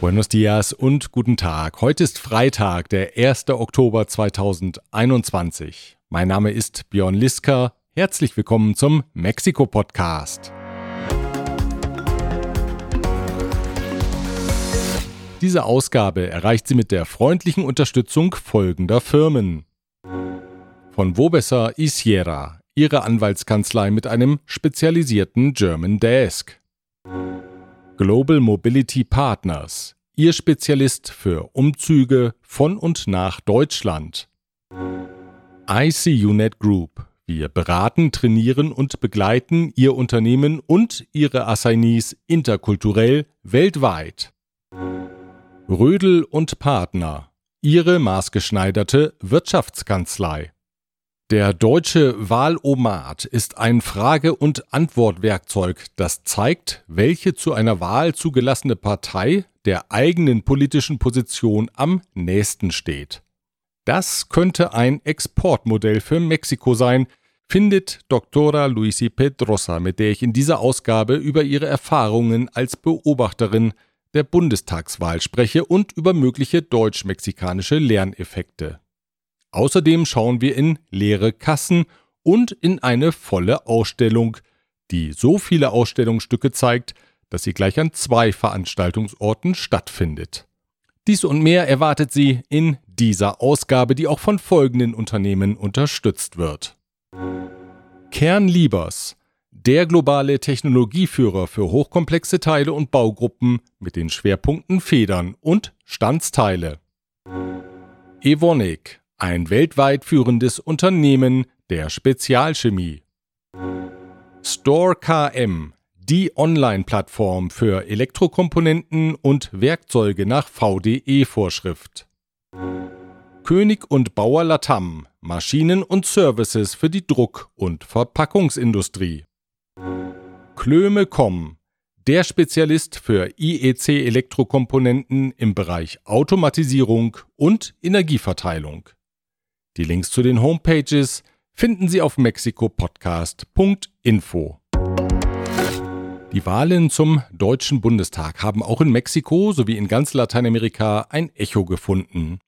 Buenos dias und guten Tag. Heute ist Freitag, der 1. Oktober 2021. Mein Name ist Björn Liska. Herzlich willkommen zum Mexiko-Podcast. Diese Ausgabe erreicht sie mit der freundlichen Unterstützung folgender Firmen. Von Wobesser y Sierra, ihre Anwaltskanzlei mit einem spezialisierten German Desk. Global Mobility Partners, Ihr Spezialist für Umzüge von und nach Deutschland. ICUNet Group. Wir beraten, trainieren und begleiten Ihr Unternehmen und Ihre Assignees interkulturell weltweit. Rödel und Partner. Ihre maßgeschneiderte Wirtschaftskanzlei. Der deutsche Wahlomat ist ein Frage- und Antwortwerkzeug, das zeigt, welche zu einer Wahl zugelassene Partei der eigenen politischen Position am nächsten steht. Das könnte ein Exportmodell für Mexiko sein, findet Dr. Luisi Pedrosa, mit der ich in dieser Ausgabe über ihre Erfahrungen als Beobachterin der Bundestagswahl spreche und über mögliche deutsch-mexikanische Lerneffekte. Außerdem schauen wir in leere Kassen und in eine volle Ausstellung, die so viele Ausstellungsstücke zeigt, dass sie gleich an zwei Veranstaltungsorten stattfindet. Dies und mehr erwartet Sie in dieser Ausgabe, die auch von folgenden Unternehmen unterstützt wird. Kernliebers, der globale Technologieführer für hochkomplexe Teile und Baugruppen mit den Schwerpunkten Federn und Standsteile. Evonik, ein weltweit führendes Unternehmen der Spezialchemie. Store KM, die Online-Plattform für Elektrokomponenten und Werkzeuge nach VDE-Vorschrift. König und Bauer Latam, Maschinen und Services für die Druck- und Verpackungsindustrie. Klöme.com, der Spezialist für IEC-Elektrokomponenten im Bereich Automatisierung und Energieverteilung. Die Links zu den Homepages finden Sie auf mexikopodcast.info. Die Wahlen zum Deutschen Bundestag haben auch in Mexiko sowie in ganz Lateinamerika ein Echo gefunden.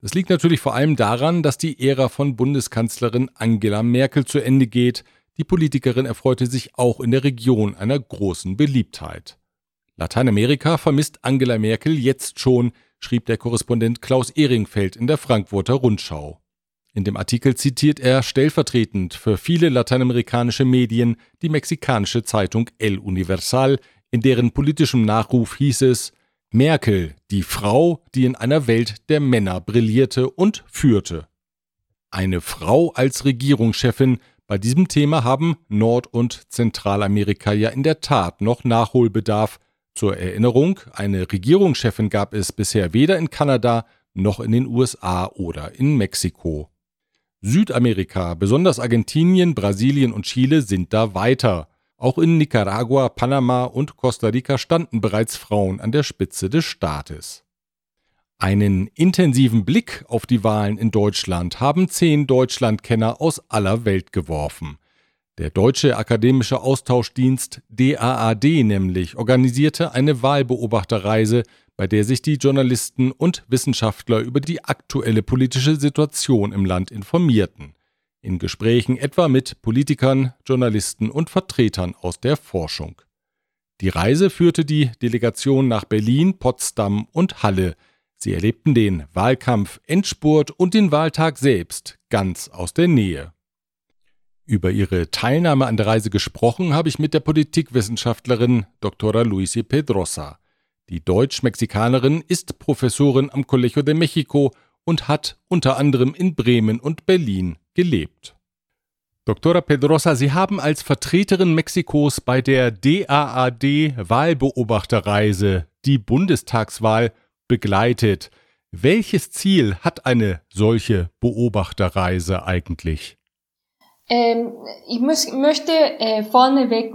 Das liegt natürlich vor allem daran, dass die Ära von Bundeskanzlerin Angela Merkel zu Ende geht. Die Politikerin erfreute sich auch in der Region einer großen Beliebtheit. Lateinamerika vermisst Angela Merkel jetzt schon, schrieb der Korrespondent Klaus Ehringfeld in der Frankfurter Rundschau. In dem Artikel zitiert er stellvertretend für viele lateinamerikanische Medien die mexikanische Zeitung El Universal, in deren politischem Nachruf hieß es Merkel, die Frau, die in einer Welt der Männer brillierte und führte. Eine Frau als Regierungschefin, bei diesem Thema haben Nord- und Zentralamerika ja in der Tat noch Nachholbedarf. Zur Erinnerung, eine Regierungschefin gab es bisher weder in Kanada noch in den USA oder in Mexiko. Südamerika, besonders Argentinien, Brasilien und Chile sind da weiter. Auch in Nicaragua, Panama und Costa Rica standen bereits Frauen an der Spitze des Staates. Einen intensiven Blick auf die Wahlen in Deutschland haben zehn Deutschlandkenner aus aller Welt geworfen. Der Deutsche Akademische Austauschdienst DAAD nämlich organisierte eine Wahlbeobachterreise bei der sich die Journalisten und Wissenschaftler über die aktuelle politische Situation im Land informierten, in Gesprächen etwa mit Politikern, Journalisten und Vertretern aus der Forschung. Die Reise führte die Delegation nach Berlin, Potsdam und Halle. Sie erlebten den Wahlkampf Endspurt und den Wahltag selbst ganz aus der Nähe. Über ihre Teilnahme an der Reise gesprochen habe ich mit der Politikwissenschaftlerin Dr. Luisi Pedrosa. Die Deutsch-Mexikanerin ist Professorin am Colegio de Mexico und hat unter anderem in Bremen und Berlin gelebt. Dr. Pedrosa, Sie haben als Vertreterin Mexikos bei der DAAD Wahlbeobachterreise die Bundestagswahl begleitet. Welches Ziel hat eine solche Beobachterreise eigentlich? Ähm, ich muss, möchte äh, vorneweg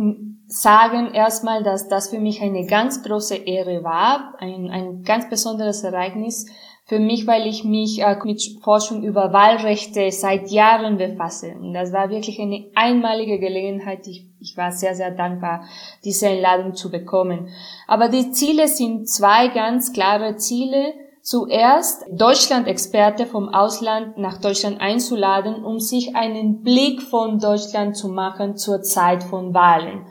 sagen erstmal, dass das für mich eine ganz große Ehre war, ein, ein ganz besonderes Ereignis für mich, weil ich mich äh, mit Forschung über Wahlrechte seit Jahren befasse. Und das war wirklich eine einmalige Gelegenheit. Ich, ich war sehr, sehr dankbar, diese Einladung zu bekommen. Aber die Ziele sind zwei ganz klare Ziele. Zuerst Deutschland-Experte vom Ausland nach Deutschland einzuladen, um sich einen Blick von Deutschland zu machen zur Zeit von Wahlen.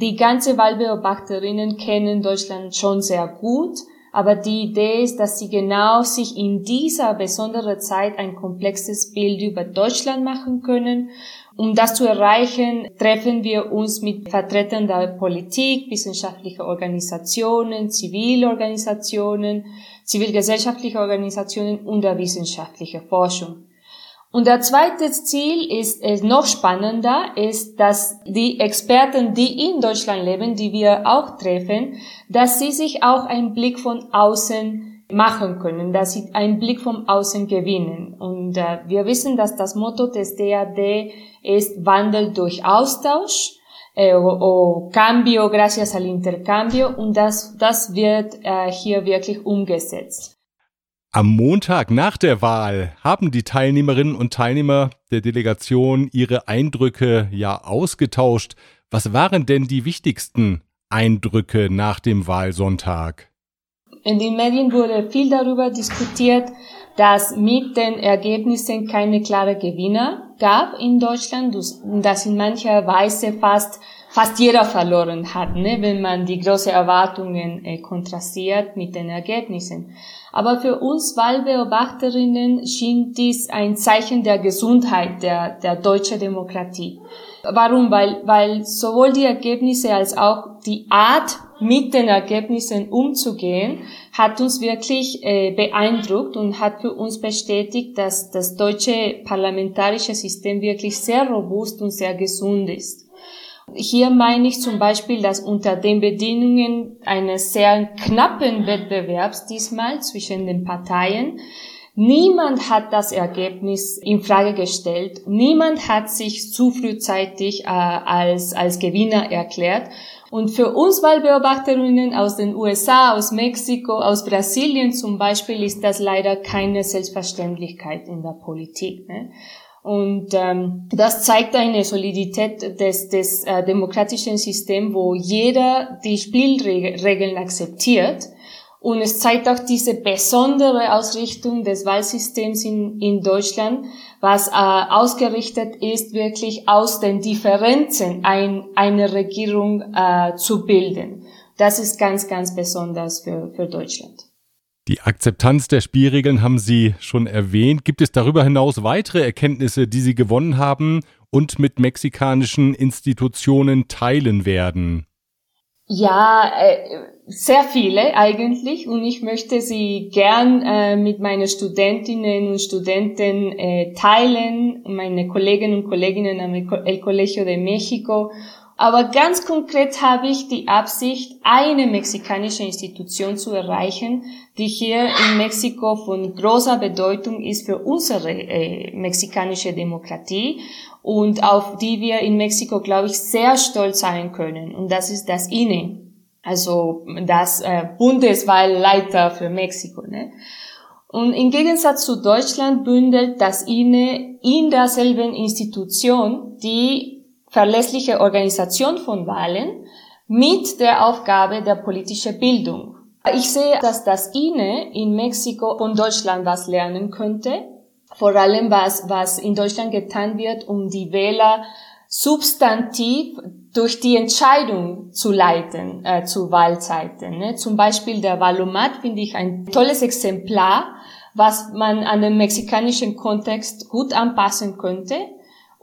Die ganze Wahlbeobachterinnen kennen Deutschland schon sehr gut aber die Idee ist, dass sie genau sich in dieser besonderen Zeit ein komplexes Bild über Deutschland machen können. Um das zu erreichen, treffen wir uns mit Vertretern der Politik, wissenschaftlicher Organisationen, Zivilorganisationen, zivilgesellschaftliche Organisationen und der wissenschaftlichen Forschung. Und der zweite Ziel ist, ist noch spannender, ist, dass die Experten, die in Deutschland leben, die wir auch treffen, dass sie sich auch einen Blick von außen machen können, dass sie einen Blick von außen gewinnen. Und äh, wir wissen, dass das Motto des DAD ist Wandel durch Austausch äh, o, o Cambio gracias al intercambio und das, das wird äh, hier wirklich umgesetzt. Am Montag nach der Wahl haben die Teilnehmerinnen und Teilnehmer der Delegation ihre Eindrücke ja ausgetauscht. Was waren denn die wichtigsten Eindrücke nach dem Wahlsonntag? In den Medien wurde viel darüber diskutiert, dass mit den Ergebnissen keine klare Gewinner gab in Deutschland dass in mancher Weise fast fast jeder verloren hat, ne, wenn man die großen Erwartungen äh, kontrastiert mit den Ergebnissen. Aber für uns Wahlbeobachterinnen schien dies ein Zeichen der Gesundheit der, der deutschen Demokratie. Warum? Weil, weil sowohl die Ergebnisse als auch die Art, mit den Ergebnissen umzugehen, hat uns wirklich äh, beeindruckt und hat für uns bestätigt, dass das deutsche parlamentarische System wirklich sehr robust und sehr gesund ist. Hier meine ich zum Beispiel, dass unter den Bedingungen eines sehr knappen Wettbewerbs diesmal zwischen den Parteien Niemand hat das Ergebnis in Frage gestellt. Niemand hat sich zu frühzeitig äh, als, als Gewinner erklärt. Und für uns Wahlbeobachterinnen aus den USA, aus Mexiko, aus Brasilien zum Beispiel ist das leider keine Selbstverständlichkeit in der Politik. Ne? Und ähm, das zeigt eine Solidität des, des äh, demokratischen Systems, wo jeder die Spielregeln akzeptiert. Und es zeigt auch diese besondere Ausrichtung des Wahlsystems in, in Deutschland, was äh, ausgerichtet ist, wirklich aus den Differenzen ein, eine Regierung äh, zu bilden. Das ist ganz, ganz besonders für, für Deutschland. Die Akzeptanz der Spielregeln haben Sie schon erwähnt. Gibt es darüber hinaus weitere Erkenntnisse, die Sie gewonnen haben und mit mexikanischen Institutionen teilen werden? Ja, äh, sehr viele eigentlich und ich möchte sie gern äh, mit meinen Studentinnen und Studenten äh, teilen, meine Kolleginnen und Kollegen am El Colegio de México aber ganz konkret habe ich die Absicht, eine mexikanische Institution zu erreichen, die hier in Mexiko von großer Bedeutung ist für unsere äh, mexikanische Demokratie und auf die wir in Mexiko, glaube ich, sehr stolz sein können. Und das ist das INE, also das äh, Bundeswahlleiter für Mexiko. Ne? Und im Gegensatz zu Deutschland bündelt das INE in derselben Institution die verlässliche Organisation von Wahlen mit der Aufgabe der politischen Bildung. Ich sehe, dass das INE in Mexiko von Deutschland was lernen könnte. Vor allem was, was in Deutschland getan wird, um die Wähler substantiv durch die Entscheidung zu leiten äh, zu Wahlzeiten. Ne? Zum Beispiel der Valomat finde ich ein tolles Exemplar, was man an den mexikanischen Kontext gut anpassen könnte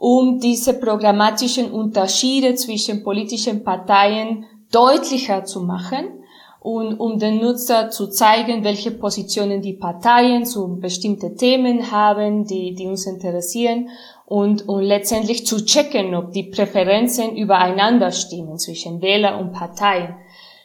um diese programmatischen Unterschiede zwischen politischen Parteien deutlicher zu machen und um den Nutzer zu zeigen, welche Positionen die Parteien zu bestimmten Themen haben, die, die uns interessieren und, und letztendlich zu checken, ob die Präferenzen übereinander stimmen zwischen Wähler und Parteien.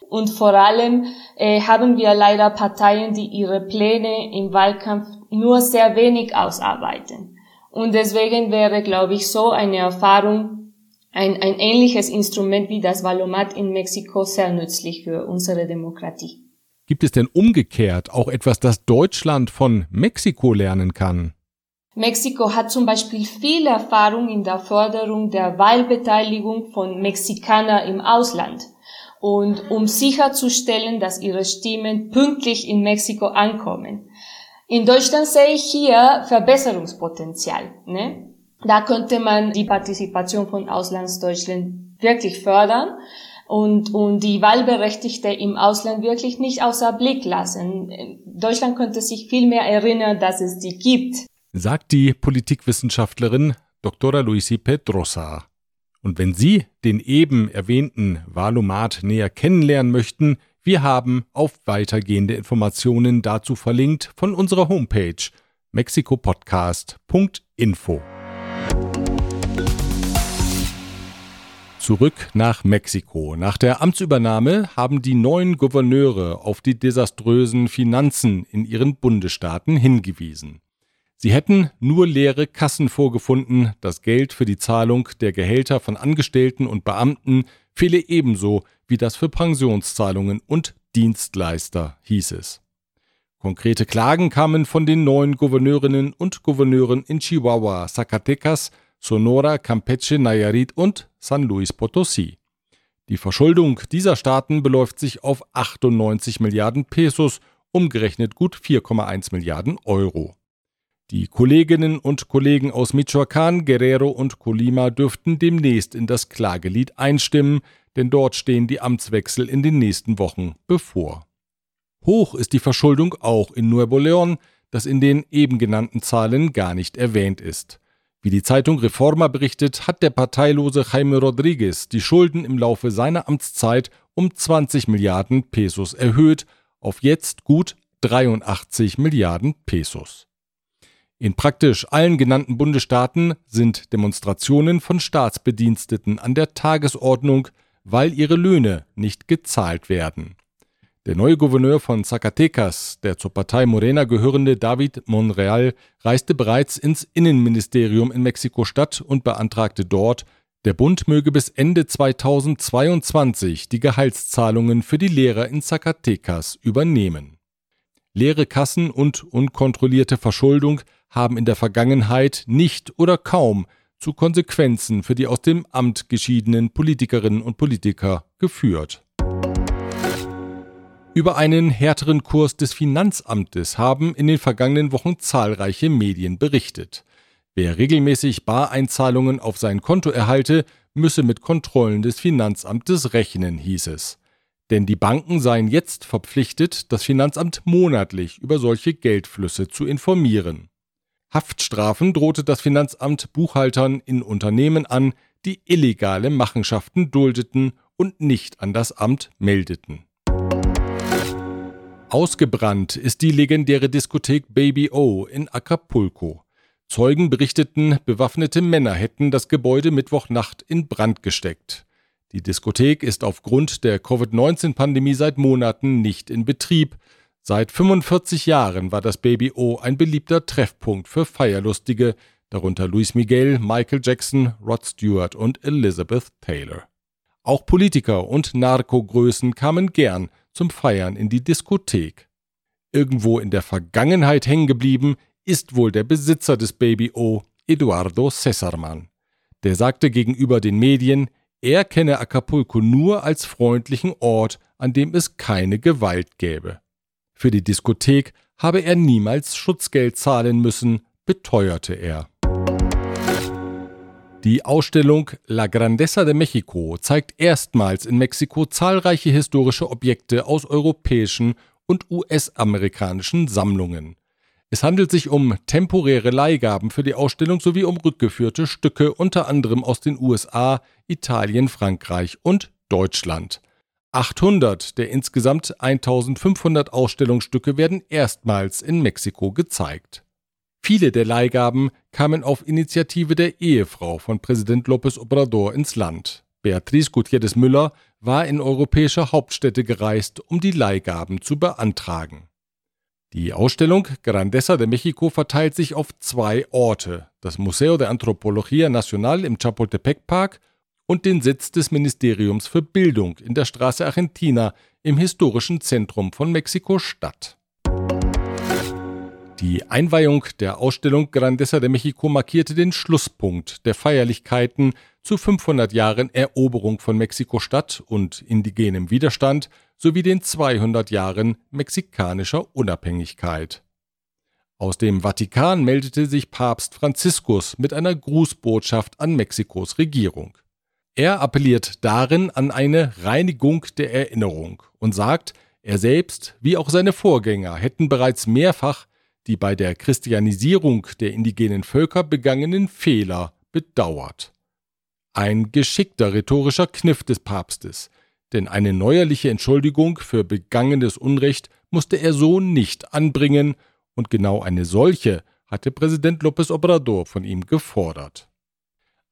Und vor allem äh, haben wir leider Parteien, die ihre Pläne im Wahlkampf nur sehr wenig ausarbeiten. Und deswegen wäre, glaube ich, so eine Erfahrung, ein, ein ähnliches Instrument wie das Valomat in Mexiko sehr nützlich für unsere Demokratie. Gibt es denn umgekehrt auch etwas, das Deutschland von Mexiko lernen kann? Mexiko hat zum Beispiel viel Erfahrung in der Förderung der Wahlbeteiligung von Mexikanern im Ausland. Und um sicherzustellen, dass ihre Stimmen pünktlich in Mexiko ankommen. In Deutschland sehe ich hier Verbesserungspotenzial. Ne? Da könnte man die Partizipation von Auslandsdeutschland wirklich fördern und, und die Wahlberechtigte im Ausland wirklich nicht außer Blick lassen. Deutschland könnte sich viel mehr erinnern, dass es die gibt sagt die Politikwissenschaftlerin Dr. Luisi Pedrosa. Und wenn Sie den eben erwähnten Valomat näher kennenlernen möchten, wir haben auf weitergehende Informationen dazu verlinkt von unserer Homepage mexikopodcast.info. Zurück nach Mexiko. Nach der Amtsübernahme haben die neuen Gouverneure auf die desaströsen Finanzen in ihren Bundesstaaten hingewiesen. Sie hätten nur leere Kassen vorgefunden, das Geld für die Zahlung der Gehälter von Angestellten und Beamten fehle ebenso wie das für Pensionszahlungen und Dienstleister, hieß es. Konkrete Klagen kamen von den neuen Gouverneurinnen und Gouverneuren in Chihuahua, Zacatecas, Sonora, Campeche, Nayarit und San Luis Potosí. Die Verschuldung dieser Staaten beläuft sich auf 98 Milliarden Pesos, umgerechnet gut 4,1 Milliarden Euro. Die Kolleginnen und Kollegen aus Michoacán, Guerrero und Colima dürften demnächst in das Klagelied einstimmen, denn dort stehen die Amtswechsel in den nächsten Wochen bevor. Hoch ist die Verschuldung auch in Nuevo León, das in den eben genannten Zahlen gar nicht erwähnt ist. Wie die Zeitung Reforma berichtet, hat der parteilose Jaime Rodriguez die Schulden im Laufe seiner Amtszeit um 20 Milliarden Pesos erhöht, auf jetzt gut 83 Milliarden Pesos. In praktisch allen genannten Bundesstaaten sind Demonstrationen von Staatsbediensteten an der Tagesordnung, weil ihre Löhne nicht gezahlt werden. Der neue Gouverneur von Zacatecas, der zur Partei Morena gehörende David Monreal, reiste bereits ins Innenministerium in Mexiko-Stadt und beantragte dort, der Bund möge bis Ende 2022 die Gehaltszahlungen für die Lehrer in Zacatecas übernehmen. Leere Kassen und unkontrollierte Verschuldung haben in der Vergangenheit nicht oder kaum zu Konsequenzen für die aus dem Amt geschiedenen Politikerinnen und Politiker geführt. Über einen härteren Kurs des Finanzamtes haben in den vergangenen Wochen zahlreiche Medien berichtet. Wer regelmäßig Bareinzahlungen auf sein Konto erhalte, müsse mit Kontrollen des Finanzamtes rechnen, hieß es. Denn die Banken seien jetzt verpflichtet, das Finanzamt monatlich über solche Geldflüsse zu informieren. Haftstrafen drohte das Finanzamt Buchhaltern in Unternehmen an, die illegale Machenschaften duldeten und nicht an das Amt meldeten. Ausgebrannt ist die legendäre Diskothek Baby O in Acapulco. Zeugen berichteten, bewaffnete Männer hätten das Gebäude Mittwochnacht in Brand gesteckt. Die Diskothek ist aufgrund der Covid-19-Pandemie seit Monaten nicht in Betrieb, Seit 45 Jahren war das Baby O ein beliebter Treffpunkt für Feierlustige, darunter Luis Miguel, Michael Jackson, Rod Stewart und Elizabeth Taylor. Auch Politiker und Narkogrößen kamen gern zum Feiern in die Diskothek. Irgendwo in der Vergangenheit hängen geblieben ist wohl der Besitzer des Baby O, Eduardo Cesarman. Der sagte gegenüber den Medien, er kenne Acapulco nur als freundlichen Ort, an dem es keine Gewalt gäbe. Für die Diskothek habe er niemals Schutzgeld zahlen müssen, beteuerte er. Die Ausstellung La Grandeza de México zeigt erstmals in Mexiko zahlreiche historische Objekte aus europäischen und US-amerikanischen Sammlungen. Es handelt sich um temporäre Leihgaben für die Ausstellung sowie um rückgeführte Stücke unter anderem aus den USA, Italien, Frankreich und Deutschland. 800 der insgesamt 1500 Ausstellungsstücke werden erstmals in Mexiko gezeigt. Viele der Leihgaben kamen auf Initiative der Ehefrau von Präsident López Obrador ins Land. Beatriz Gutierrez Müller war in europäische Hauptstädte gereist, um die Leihgaben zu beantragen. Die Ausstellung Grandeza de México verteilt sich auf zwei Orte, das Museo de Antropología Nacional im Chapultepec Park und den Sitz des Ministeriums für Bildung in der Straße Argentina im historischen Zentrum von Mexiko-Stadt. Die Einweihung der Ausstellung Grandeza de Mexico markierte den Schlusspunkt der Feierlichkeiten zu 500 Jahren Eroberung von Mexiko-Stadt und indigenem Widerstand sowie den 200 Jahren mexikanischer Unabhängigkeit. Aus dem Vatikan meldete sich Papst Franziskus mit einer Grußbotschaft an Mexikos Regierung. Er appelliert darin an eine Reinigung der Erinnerung und sagt, er selbst wie auch seine Vorgänger hätten bereits mehrfach die bei der Christianisierung der indigenen Völker begangenen Fehler bedauert. Ein geschickter rhetorischer Kniff des Papstes, denn eine neuerliche Entschuldigung für begangenes Unrecht musste er so nicht anbringen, und genau eine solche hatte Präsident López Obrador von ihm gefordert.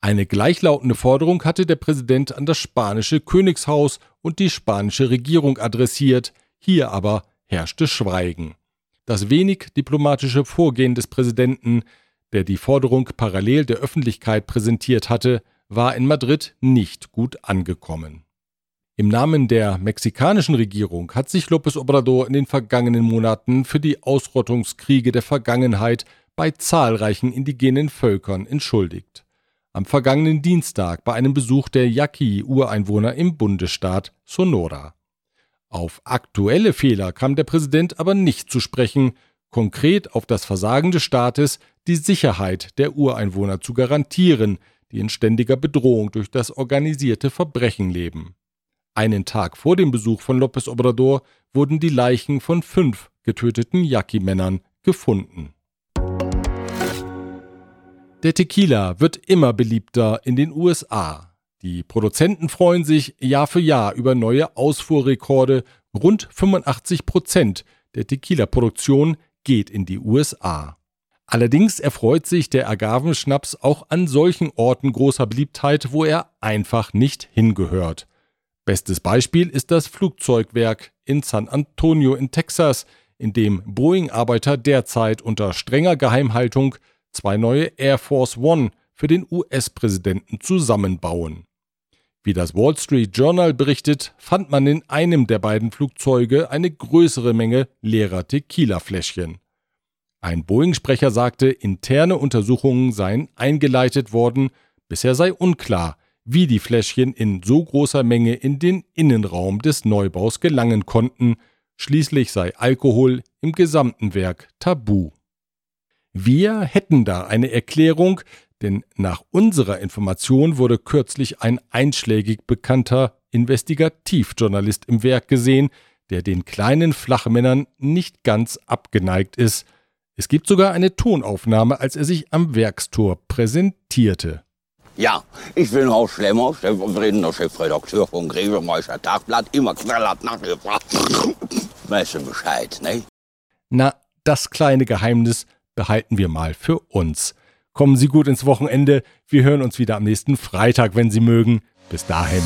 Eine gleichlautende Forderung hatte der Präsident an das spanische Königshaus und die spanische Regierung adressiert, hier aber herrschte Schweigen. Das wenig diplomatische Vorgehen des Präsidenten, der die Forderung parallel der Öffentlichkeit präsentiert hatte, war in Madrid nicht gut angekommen. Im Namen der mexikanischen Regierung hat sich López Obrador in den vergangenen Monaten für die Ausrottungskriege der Vergangenheit bei zahlreichen indigenen Völkern entschuldigt. Am vergangenen Dienstag bei einem Besuch der Yaqui-Ureinwohner im Bundesstaat Sonora. Auf aktuelle Fehler kam der Präsident aber nicht zu sprechen, konkret auf das Versagen des Staates, die Sicherheit der Ureinwohner zu garantieren, die in ständiger Bedrohung durch das organisierte Verbrechen leben. Einen Tag vor dem Besuch von López Obrador wurden die Leichen von fünf getöteten Yaqui-Männern gefunden. Der Tequila wird immer beliebter in den USA. Die Produzenten freuen sich Jahr für Jahr über neue Ausfuhrrekorde. Rund 85 Prozent der Tequila-Produktion geht in die USA. Allerdings erfreut sich der Agavenschnaps auch an solchen Orten großer Beliebtheit, wo er einfach nicht hingehört. Bestes Beispiel ist das Flugzeugwerk in San Antonio in Texas, in dem Boeing-Arbeiter derzeit unter strenger Geheimhaltung zwei neue Air Force One für den US-Präsidenten zusammenbauen. Wie das Wall Street Journal berichtet, fand man in einem der beiden Flugzeuge eine größere Menge leerer Tequila-Fläschchen. Ein Boeing-Sprecher sagte, interne Untersuchungen seien eingeleitet worden, bisher sei unklar, wie die Fläschchen in so großer Menge in den Innenraum des Neubaus gelangen konnten, schließlich sei Alkohol im gesamten Werk tabu. Wir hätten da eine Erklärung, denn nach unserer Information wurde kürzlich ein einschlägig bekannter Investigativjournalist im Werk gesehen, der den kleinen Flachmännern nicht ganz abgeneigt ist. Es gibt sogar eine Tonaufnahme, als er sich am Werkstor präsentierte. Ja, ich bin Horst Schlemmer, stellvertretender Chefredakteur vom Grevemeister Tagblatt, immer knallhart nachgefragt. Weißt du Bescheid, ne? Na, das kleine Geheimnis behalten wir mal für uns. Kommen Sie gut ins Wochenende. Wir hören uns wieder am nächsten Freitag, wenn Sie mögen. Bis dahin.